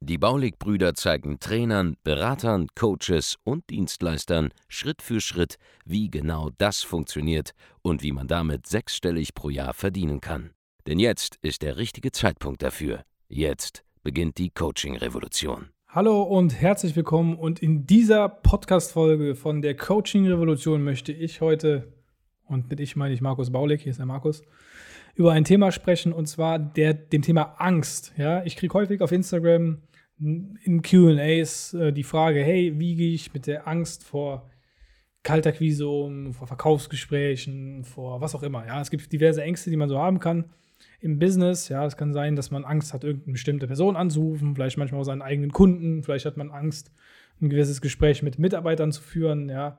Die Baulig-Brüder zeigen Trainern, Beratern, Coaches und Dienstleistern Schritt für Schritt, wie genau das funktioniert und wie man damit sechsstellig pro Jahr verdienen kann. Denn jetzt ist der richtige Zeitpunkt dafür. Jetzt beginnt die Coaching-Revolution. Hallo und herzlich willkommen. Und in dieser Podcast-Folge von der Coaching-Revolution möchte ich heute, und mit ich meine ich Markus Baulig, hier ist der Markus, über ein Thema sprechen und zwar der, dem Thema Angst. Ja, ich kriege häufig auf Instagram in QAs äh, die Frage: Hey, wie gehe ich mit der Angst vor Kaltakquise um, vor Verkaufsgesprächen, vor was auch immer? Ja, es gibt diverse Ängste, die man so haben kann im Business. Ja, es kann sein, dass man Angst hat, irgendeine bestimmte Person anzurufen, vielleicht manchmal auch seinen eigenen Kunden, vielleicht hat man Angst, ein gewisses Gespräch mit Mitarbeitern zu führen. Ja,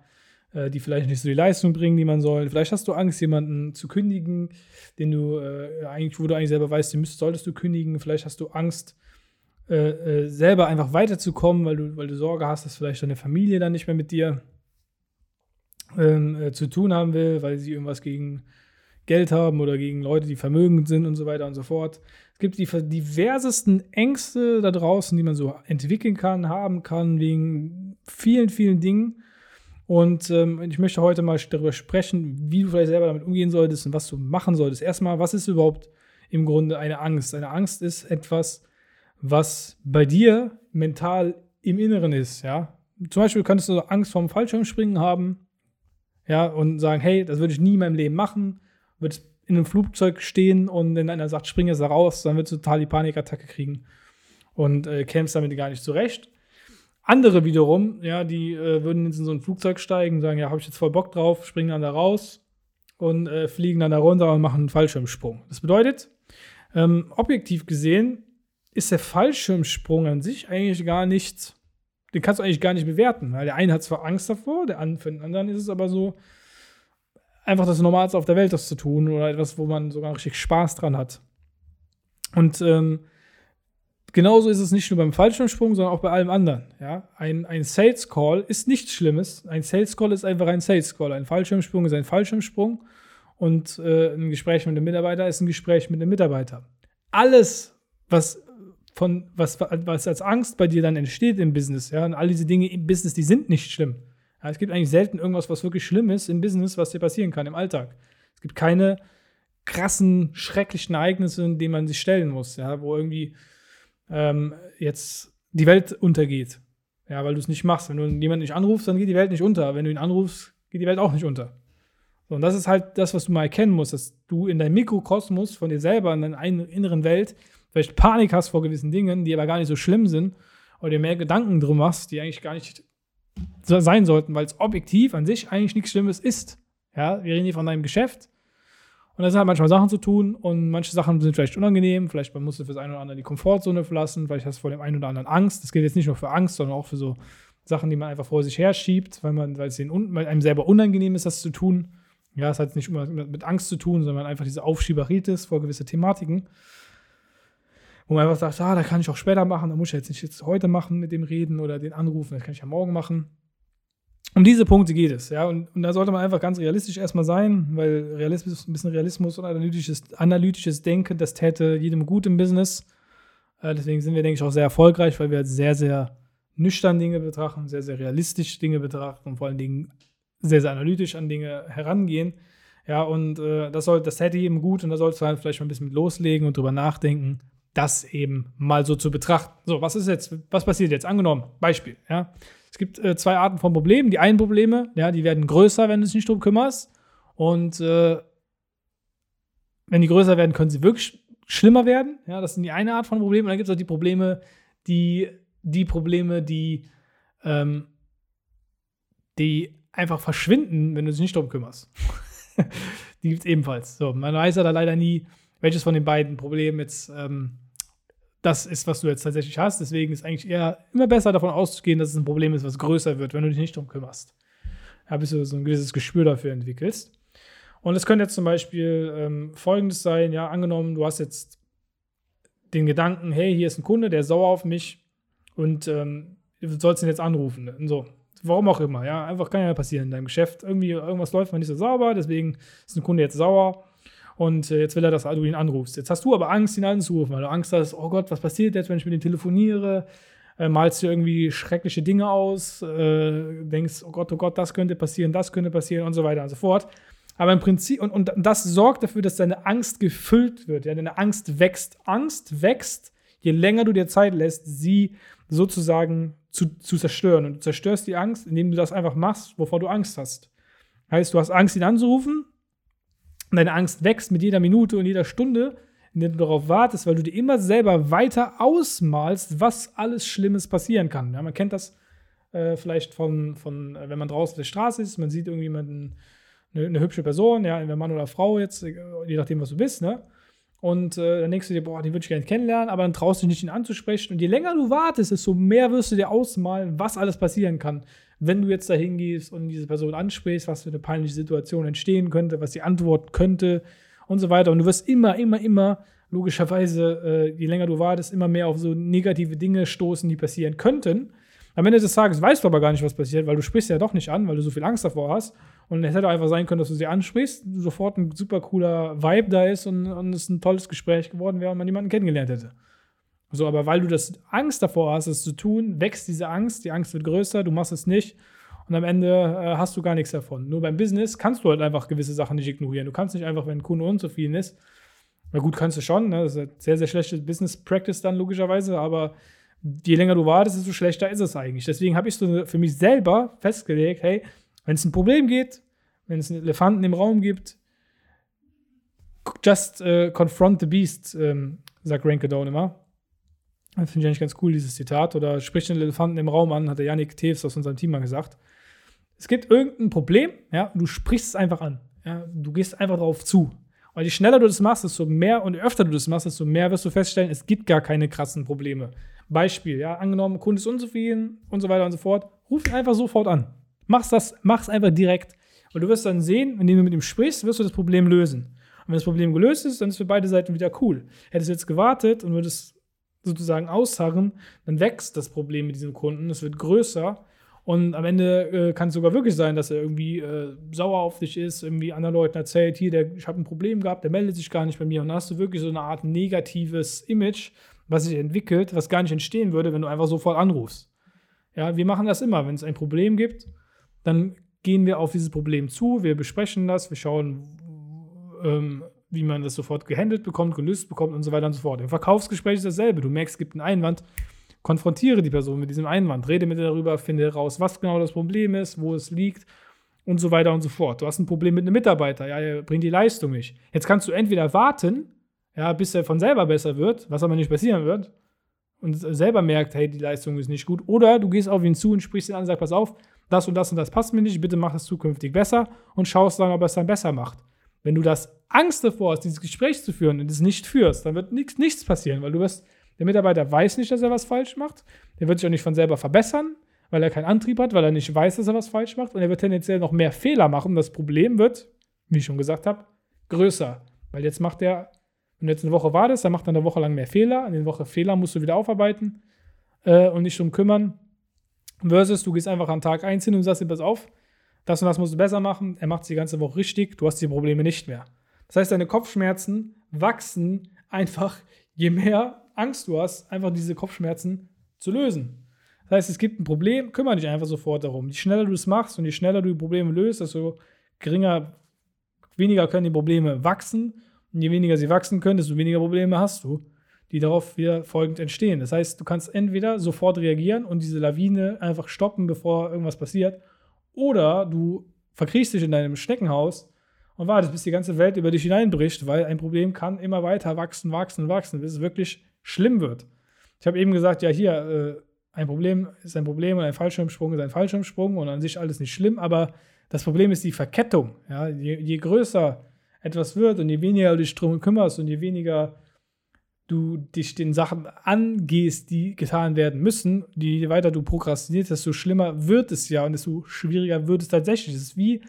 äh, die vielleicht nicht so die Leistung bringen, die man soll. Vielleicht hast du Angst, jemanden zu kündigen, den du äh, eigentlich, wo du eigentlich selber weißt, den müsstest, solltest du kündigen. Vielleicht hast du Angst, äh, äh, selber einfach weiterzukommen, weil du, weil du Sorge hast, dass vielleicht deine Familie dann nicht mehr mit dir ähm, äh, zu tun haben will, weil sie irgendwas gegen Geld haben oder gegen Leute, die vermögend sind und so weiter und so fort. Es gibt die diversesten Ängste da draußen, die man so entwickeln kann, haben kann, wegen vielen, vielen Dingen. Und ähm, ich möchte heute mal darüber sprechen, wie du vielleicht selber damit umgehen solltest und was du machen solltest. Erstmal, was ist überhaupt im Grunde eine Angst? Eine Angst ist etwas, was bei dir mental im Inneren ist, ja. Zum Beispiel könntest du Angst vorm Fallschirmspringen haben, ja, und sagen, hey, das würde ich nie in meinem Leben machen. Würdest in einem Flugzeug stehen und wenn einer sagt, spring jetzt da raus, dann würdest du total die Panikattacke kriegen und äh, kämst damit gar nicht zurecht. Andere wiederum, ja, die äh, würden jetzt in so ein Flugzeug steigen, sagen, ja, habe ich jetzt voll Bock drauf, springen dann da raus und äh, fliegen dann da runter und machen einen Fallschirmsprung. Das bedeutet, ähm, objektiv gesehen ist der Fallschirmsprung an sich eigentlich gar nicht, den kannst du eigentlich gar nicht bewerten, weil der eine hat zwar Angst davor, der andere, für den anderen ist es aber so, einfach das Normalste auf der Welt, das zu tun oder etwas, wo man sogar richtig Spaß dran hat. Und ähm, genauso ist es nicht nur beim Fallschirmsprung, sondern auch bei allem anderen. Ja? Ein, ein Sales Call ist nichts Schlimmes. Ein Sales Call ist einfach ein Sales Call. Ein Fallschirmsprung ist ein Fallschirmsprung. Und äh, ein Gespräch mit einem Mitarbeiter ist ein Gespräch mit einem Mitarbeiter. Alles, was von was, was als Angst bei dir dann entsteht im Business, ja, und all diese Dinge im Business, die sind nicht schlimm. Ja, es gibt eigentlich selten irgendwas, was wirklich schlimm ist im Business, was dir passieren kann im Alltag. Es gibt keine krassen, schrecklichen Ereignisse, denen man sich stellen muss, ja, wo irgendwie ähm, jetzt die Welt untergeht. Ja, weil du es nicht machst. Wenn du jemanden nicht anrufst, dann geht die Welt nicht unter. Wenn du ihn anrufst, geht die Welt auch nicht unter. So, und das ist halt das, was du mal erkennen musst, dass du in deinem Mikrokosmos von dir selber, in deiner inneren Welt, vielleicht Panik hast vor gewissen Dingen, die aber gar nicht so schlimm sind, oder dir mehr Gedanken drum machst, die eigentlich gar nicht sein sollten, weil es objektiv an sich eigentlich nichts Schlimmes ist. Ja, wir reden hier von deinem Geschäft und da sind halt manchmal Sachen zu tun und manche Sachen sind vielleicht unangenehm. Vielleicht musst du für das eine oder andere die Komfortzone verlassen. Vielleicht hast du vor dem einen oder anderen Angst. Das gilt jetzt nicht nur für Angst, sondern auch für so Sachen, die man einfach vor sich her schiebt, weil, man, weil es weil einem selber unangenehm ist, das zu tun. Ja, es hat nicht immer mit Angst zu tun, sondern einfach diese Aufschieberitis vor gewisse Thematiken. Wo man einfach sagt, ah, da kann ich auch später machen, da muss ich jetzt nicht jetzt heute machen mit dem Reden oder den Anrufen, das kann ich ja morgen machen um diese Punkte geht es, ja. Und, und, da sollte man einfach ganz realistisch erstmal sein, weil Realismus, ein bisschen Realismus und analytisches, analytisches Denken, das täte jedem gut im Business. Äh, deswegen sind wir, denke ich, auch sehr erfolgreich, weil wir sehr, sehr nüchtern Dinge betrachten, sehr, sehr realistisch Dinge betrachten und vor allen Dingen sehr, sehr analytisch an Dinge herangehen. Ja, und äh, das, soll, das täte jedem gut und da solltest du halt vielleicht mal ein bisschen mit loslegen und drüber nachdenken, das eben mal so zu betrachten. So, was ist jetzt, was passiert jetzt? Angenommen, Beispiel, ja. Es gibt äh, zwei Arten von Problemen. Die einen Probleme, ja, die werden größer, wenn du dich nicht drum kümmerst. Und äh, wenn die größer werden, können sie wirklich schlimmer werden. Ja, das sind die eine Art von Problemen. Und dann gibt es auch die Probleme, die, die Probleme, die, ähm, die einfach verschwinden, wenn du dich nicht drum kümmerst. die gibt es ebenfalls. So, man weiß ja da leider nie, welches von den beiden Problemen jetzt ähm, das ist, was du jetzt tatsächlich hast. Deswegen ist eigentlich eher immer besser davon auszugehen, dass es ein Problem ist, was größer wird, wenn du dich nicht darum kümmerst. Ja, bis du so ein gewisses Gespür dafür entwickelst. Und es könnte jetzt zum Beispiel ähm, folgendes sein: Ja, angenommen, du hast jetzt den Gedanken, hey, hier ist ein Kunde, der ist sauer auf mich und ähm, du sollst ihn jetzt anrufen. Und so, warum auch immer, ja, einfach kann ja passieren in deinem Geschäft. Irgendwie, irgendwas läuft mal nicht so sauber, deswegen ist ein Kunde jetzt sauer und äh, jetzt will er, dass du ihn anrufst. Jetzt hast du aber Angst, ihn anzurufen, weil du Angst hast, oh Gott, was passiert jetzt, wenn ich mit ihm telefoniere? Äh, malst du irgendwie schreckliche Dinge aus, äh, denkst, oh Gott, oh Gott, das könnte passieren, das könnte passieren und so weiter und so fort. Aber im Prinzip, und, und das sorgt dafür, dass deine Angst gefüllt wird, ja, deine Angst wächst. Angst wächst, je länger du dir Zeit lässt, sie sozusagen zu, zu zerstören. Und du zerstörst die Angst, indem du das einfach machst, wovor du Angst hast. Heißt, du hast Angst, ihn anzurufen, und deine Angst wächst mit jeder Minute und jeder Stunde, in der du darauf wartest, weil du dir immer selber weiter ausmalst, was alles Schlimmes passieren kann. Ja, man kennt das äh, vielleicht von, von, äh, wenn man draußen auf der Straße ist, man sieht irgendjemanden, eine, eine hübsche Person, ja, entweder Mann oder Frau jetzt, je nachdem, was du bist, ne? Und äh, dann denkst du dir, boah, den würde ich gerne kennenlernen, aber dann traust du dich nicht, ihn anzusprechen. Und je länger du wartest, desto mehr wirst du dir ausmalen, was alles passieren kann, wenn du jetzt da hingehst und diese Person ansprichst, was für eine peinliche Situation entstehen könnte, was sie antworten könnte und so weiter. Und du wirst immer, immer, immer, logischerweise, äh, je länger du wartest, immer mehr auf so negative Dinge stoßen, die passieren könnten. Am Ende des Tages weißt du aber gar nicht, was passiert, weil du sprichst ja doch nicht an, weil du so viel Angst davor hast. Und es hätte einfach sein können, dass du sie ansprichst, sofort ein super cooler Vibe da ist und, und es ein tolles Gespräch geworden wäre und man jemanden kennengelernt hätte. So, aber weil du das Angst davor hast, es zu tun, wächst diese Angst, die Angst wird größer, du machst es nicht und am Ende äh, hast du gar nichts davon. Nur beim Business kannst du halt einfach gewisse Sachen nicht ignorieren. Du kannst nicht einfach, wenn ein Kunde unzufrieden ist, na gut, kannst du schon, ne? das ist eine sehr, sehr schlechte Business Practice dann logischerweise, aber je länger du wartest, desto schlechter ist es eigentlich. Deswegen habe ich so für mich selber festgelegt, hey, wenn es ein Problem geht, wenn es einen Elefanten im Raum gibt, just uh, confront the beast, ähm, sagt Rankadone immer. Das finde ich eigentlich ganz cool, dieses Zitat. Oder sprich den Elefanten im Raum an, hat der Yannick Teves aus unserem Team mal gesagt. Es gibt irgendein Problem, ja, du sprichst es einfach an. Ja, du gehst einfach darauf zu. Und je schneller du das machst, desto mehr und öfter du das machst, desto mehr wirst du feststellen, es gibt gar keine krassen Probleme. Beispiel, ja, angenommen, Kunde ist unzufrieden und so weiter und so fort. Ruf ihn einfach sofort an. Mach's das, mach's einfach direkt. Und du wirst dann sehen, indem du mit ihm sprichst, wirst du das Problem lösen. Und wenn das Problem gelöst ist, dann ist für beide Seiten wieder cool. Hättest du jetzt gewartet und würdest sozusagen ausharren, dann wächst das Problem mit diesem Kunden, es wird größer und am Ende äh, kann es sogar wirklich sein, dass er irgendwie äh, sauer auf dich ist, irgendwie anderen Leuten erzählt, hier, der, ich habe ein Problem gehabt, der meldet sich gar nicht bei mir und dann hast du wirklich so eine Art negatives Image, was sich entwickelt, was gar nicht entstehen würde, wenn du einfach sofort anrufst. Ja, wir machen das immer, wenn es ein Problem gibt, dann gehen wir auf dieses Problem zu, wir besprechen das, wir schauen, ähm, wie man das sofort gehandelt bekommt, gelöst bekommt und so weiter und so fort. Im Verkaufsgespräch ist dasselbe. Du merkst, es gibt einen Einwand, konfrontiere die Person mit diesem Einwand, rede mit ihr darüber, finde heraus, was genau das Problem ist, wo es liegt und so weiter und so fort. Du hast ein Problem mit einem Mitarbeiter, ja, er bringt die Leistung nicht. Jetzt kannst du entweder warten, ja, bis er von selber besser wird, was aber nicht passieren wird, und selber merkt, hey, die Leistung ist nicht gut, oder du gehst auf ihn zu und sprichst ihn an und sagst, pass auf, das und das und das passt mir nicht, bitte mach es zukünftig besser und schaust dann, ob er es dann besser macht. Wenn du das Angst davor hast, dieses Gespräch zu führen und es nicht führst, dann wird nichts, nichts passieren, weil du wirst, der Mitarbeiter weiß nicht, dass er was falsch macht, der wird sich auch nicht von selber verbessern, weil er keinen Antrieb hat, weil er nicht weiß, dass er was falsch macht. Und er wird tendenziell noch mehr Fehler machen. Das Problem wird, wie ich schon gesagt habe, größer, weil jetzt macht er, wenn jetzt eine Woche wartest, dann macht er eine Woche lang mehr Fehler, in der Woche Fehler musst du wieder aufarbeiten äh, und nicht drum kümmern, versus du gehst einfach an Tag 1 hin und sagst dir, pass auf, das und das musst du besser machen, er macht es die ganze Woche richtig, du hast die Probleme nicht mehr. Das heißt, deine Kopfschmerzen wachsen einfach, je mehr Angst du hast, einfach diese Kopfschmerzen zu lösen. Das heißt, es gibt ein Problem, kümmere dich einfach sofort darum. Je schneller du es machst und je schneller du die Probleme löst, desto geringer, weniger können die Probleme wachsen. Und je weniger sie wachsen können, desto weniger Probleme hast du, die darauf wieder folgend entstehen. Das heißt, du kannst entweder sofort reagieren und diese Lawine einfach stoppen, bevor irgendwas passiert, oder du verkriechst dich in deinem Schneckenhaus und wartest, bis die ganze Welt über dich hineinbricht, weil ein Problem kann immer weiter wachsen, wachsen, wachsen, bis es wirklich schlimm wird. Ich habe eben gesagt, ja, hier, äh, ein Problem ist ein Problem und ein Fallschirmsprung ist ein Fallschirmsprung und an sich alles nicht schlimm, aber das Problem ist die Verkettung. Ja? Je, je größer etwas wird und je weniger du dich drum kümmerst und je weniger du dich den Sachen angehst, die getan werden müssen, je weiter du prokrastinierst, desto schlimmer wird es ja und desto schwieriger wird es tatsächlich. Es ist wie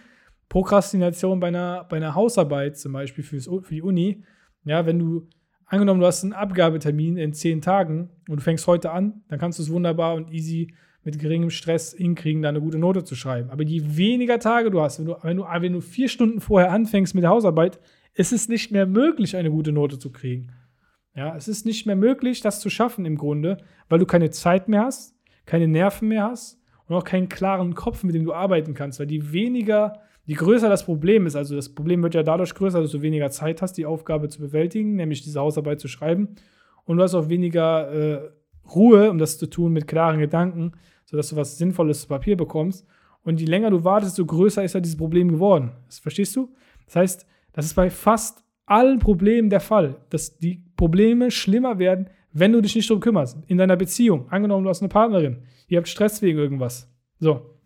Prokrastination bei einer, bei einer Hausarbeit zum Beispiel für die Uni. Ja, wenn du, angenommen, du hast einen Abgabetermin in zehn Tagen und du fängst heute an, dann kannst du es wunderbar und easy mit geringem Stress hinkriegen, da eine gute Note zu schreiben. Aber je weniger Tage du hast, wenn du, wenn du, wenn du vier Stunden vorher anfängst mit der Hausarbeit, ist es nicht mehr möglich, eine gute Note zu kriegen. Ja, es ist nicht mehr möglich, das zu schaffen im Grunde, weil du keine Zeit mehr hast, keine Nerven mehr hast und auch keinen klaren Kopf, mit dem du arbeiten kannst, weil die weniger, je größer das Problem ist, also das Problem wird ja dadurch größer, dass du weniger Zeit hast, die Aufgabe zu bewältigen, nämlich diese Hausarbeit zu schreiben und du hast auch weniger äh, Ruhe, um das zu tun mit klaren Gedanken, sodass du was Sinnvolles zu Papier bekommst. Und je länger du wartest, desto größer ist ja dieses Problem geworden. Das verstehst du? Das heißt, das ist bei fast allen Problemen der Fall, dass die Probleme schlimmer werden, wenn du dich nicht darum kümmerst. In deiner Beziehung. Angenommen, du hast eine Partnerin. Ihr habt Stress wegen irgendwas. So.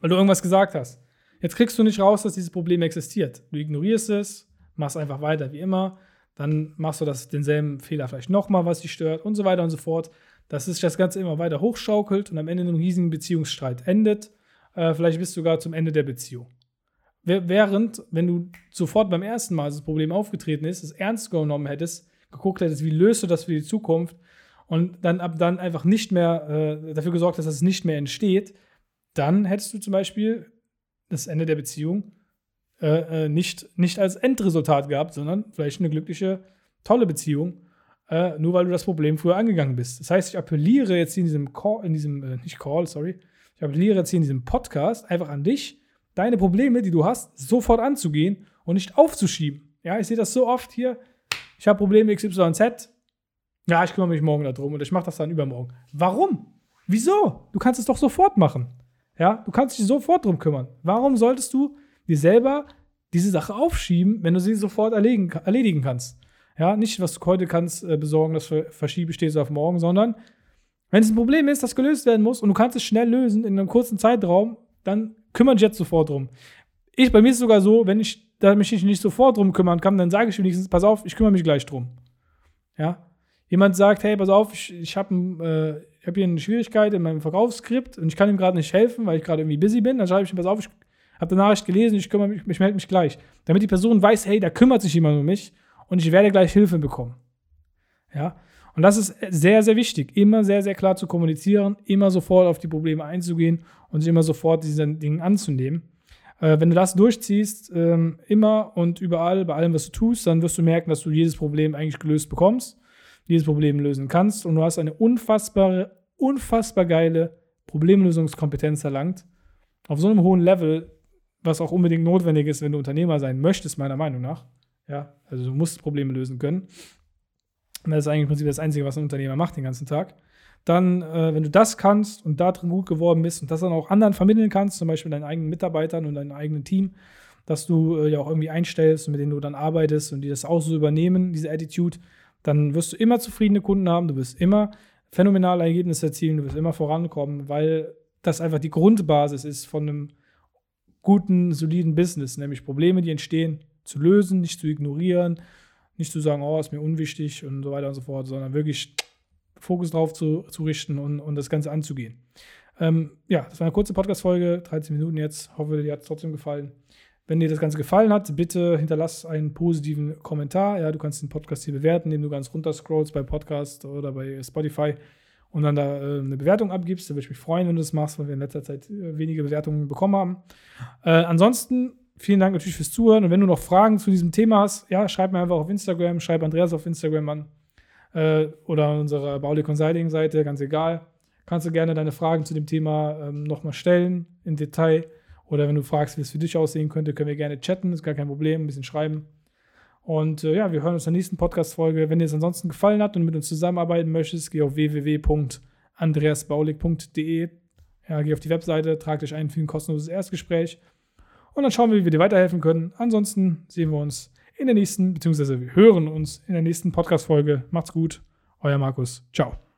Weil du irgendwas gesagt hast. Jetzt kriegst du nicht raus, dass dieses Problem existiert. Du ignorierst es, machst einfach weiter wie immer. Dann machst du das, denselben Fehler vielleicht nochmal, was dich stört und so weiter und so fort dass sich das Ganze immer weiter hochschaukelt und am Ende in einem riesigen Beziehungsstreit endet. Äh, vielleicht bis sogar zum Ende der Beziehung. Während, wenn du sofort beim ersten Mal, das Problem aufgetreten ist, es ernst genommen hättest, geguckt hättest, wie löst du das für die Zukunft und dann ab dann einfach nicht mehr äh, dafür gesorgt hast, dass es nicht mehr entsteht, dann hättest du zum Beispiel das Ende der Beziehung äh, äh nicht, nicht als Endresultat gehabt, sondern vielleicht eine glückliche, tolle Beziehung äh, nur weil du das Problem früher angegangen bist. Das heißt, ich appelliere jetzt in diesem Call, in diesem, äh, nicht Call, sorry, ich appelliere jetzt hier in diesem Podcast einfach an dich, deine Probleme, die du hast, sofort anzugehen und nicht aufzuschieben. Ja, ich sehe das so oft hier. Ich habe Probleme XYZ. Ja, ich kümmere mich morgen darum und ich mache das dann übermorgen. Warum? Wieso? Du kannst es doch sofort machen. Ja, du kannst dich sofort drum kümmern. Warum solltest du dir selber diese Sache aufschieben, wenn du sie sofort erledigen, erledigen kannst? Ja, nicht, was du heute kannst äh, besorgen, das verschiebe stehst du auf morgen, sondern wenn es ein Problem ist, das gelöst werden muss und du kannst es schnell lösen in einem kurzen Zeitraum, dann kümmere dich jetzt sofort drum. Ich, bei mir ist es sogar so, wenn ich da mich nicht sofort drum kümmern kann, dann sage ich wenigstens, pass auf, ich kümmere mich gleich drum. Ja. Jemand sagt, hey, pass auf, ich, ich habe äh, hab hier eine Schwierigkeit in meinem Verkaufsskript und ich kann ihm gerade nicht helfen, weil ich gerade irgendwie busy bin. Dann schreibe ich ihm, pass auf, ich habe die Nachricht gelesen, ich kümmere mich, ich melde mich gleich. Damit die Person weiß, hey, da kümmert sich jemand um mich und ich werde gleich Hilfe bekommen. Ja, und das ist sehr, sehr wichtig, immer sehr, sehr klar zu kommunizieren, immer sofort auf die Probleme einzugehen und sich immer sofort diesen Dingen anzunehmen. Äh, wenn du das durchziehst, ähm, immer und überall, bei allem, was du tust, dann wirst du merken, dass du jedes Problem eigentlich gelöst bekommst, jedes Problem lösen kannst und du hast eine unfassbare, unfassbar geile Problemlösungskompetenz erlangt. Auf so einem hohen Level, was auch unbedingt notwendig ist, wenn du Unternehmer sein möchtest, meiner Meinung nach. Ja, also du musst Probleme lösen können. Und das ist eigentlich im Prinzip das Einzige, was ein Unternehmer macht den ganzen Tag. Dann, äh, wenn du das kannst und da drin gut geworden bist und das dann auch anderen vermitteln kannst, zum Beispiel deinen eigenen Mitarbeitern und deinem eigenen Team, dass du äh, ja auch irgendwie einstellst und mit denen du dann arbeitest und die das auch so übernehmen, diese Attitude, dann wirst du immer zufriedene Kunden haben, du wirst immer phänomenale Ergebnisse erzielen, du wirst immer vorankommen, weil das einfach die Grundbasis ist von einem guten, soliden Business, nämlich Probleme, die entstehen, zu lösen, nicht zu ignorieren, nicht zu sagen, oh, ist mir unwichtig und so weiter und so fort, sondern wirklich Fokus drauf zu, zu richten und, und das Ganze anzugehen. Ähm, ja, das war eine kurze Podcast-Folge, 13 Minuten jetzt. Hoffe, dir hat es trotzdem gefallen. Wenn dir das Ganze gefallen hat, bitte hinterlass einen positiven Kommentar. Ja, du kannst den Podcast hier bewerten, indem du ganz runter scrollst bei Podcast oder bei Spotify und dann da äh, eine Bewertung abgibst. Da würde ich mich freuen, wenn du das machst, weil wir in letzter Zeit äh, wenige Bewertungen bekommen haben. Äh, ansonsten vielen Dank natürlich fürs Zuhören. Und wenn du noch Fragen zu diesem Thema hast, ja, schreib mir einfach auf Instagram, schreib Andreas auf Instagram an äh, oder an unserer Bauli Consulting Seite, ganz egal. Kannst du gerne deine Fragen zu dem Thema ähm, nochmal stellen im Detail. Oder wenn du fragst, wie es für dich aussehen könnte, können wir gerne chatten, ist gar kein Problem, ein bisschen schreiben. Und äh, ja, wir hören uns in der nächsten Podcast-Folge. Wenn dir es ansonsten gefallen hat und mit uns zusammenarbeiten möchtest, geh auf www.andreasbaulig.de. Ja, geh auf die Webseite, trag dich ein für ein kostenloses Erstgespräch. Und dann schauen wir, wie wir dir weiterhelfen können. Ansonsten sehen wir uns in der nächsten, beziehungsweise wir hören uns in der nächsten Podcast-Folge. Macht's gut. Euer Markus. Ciao.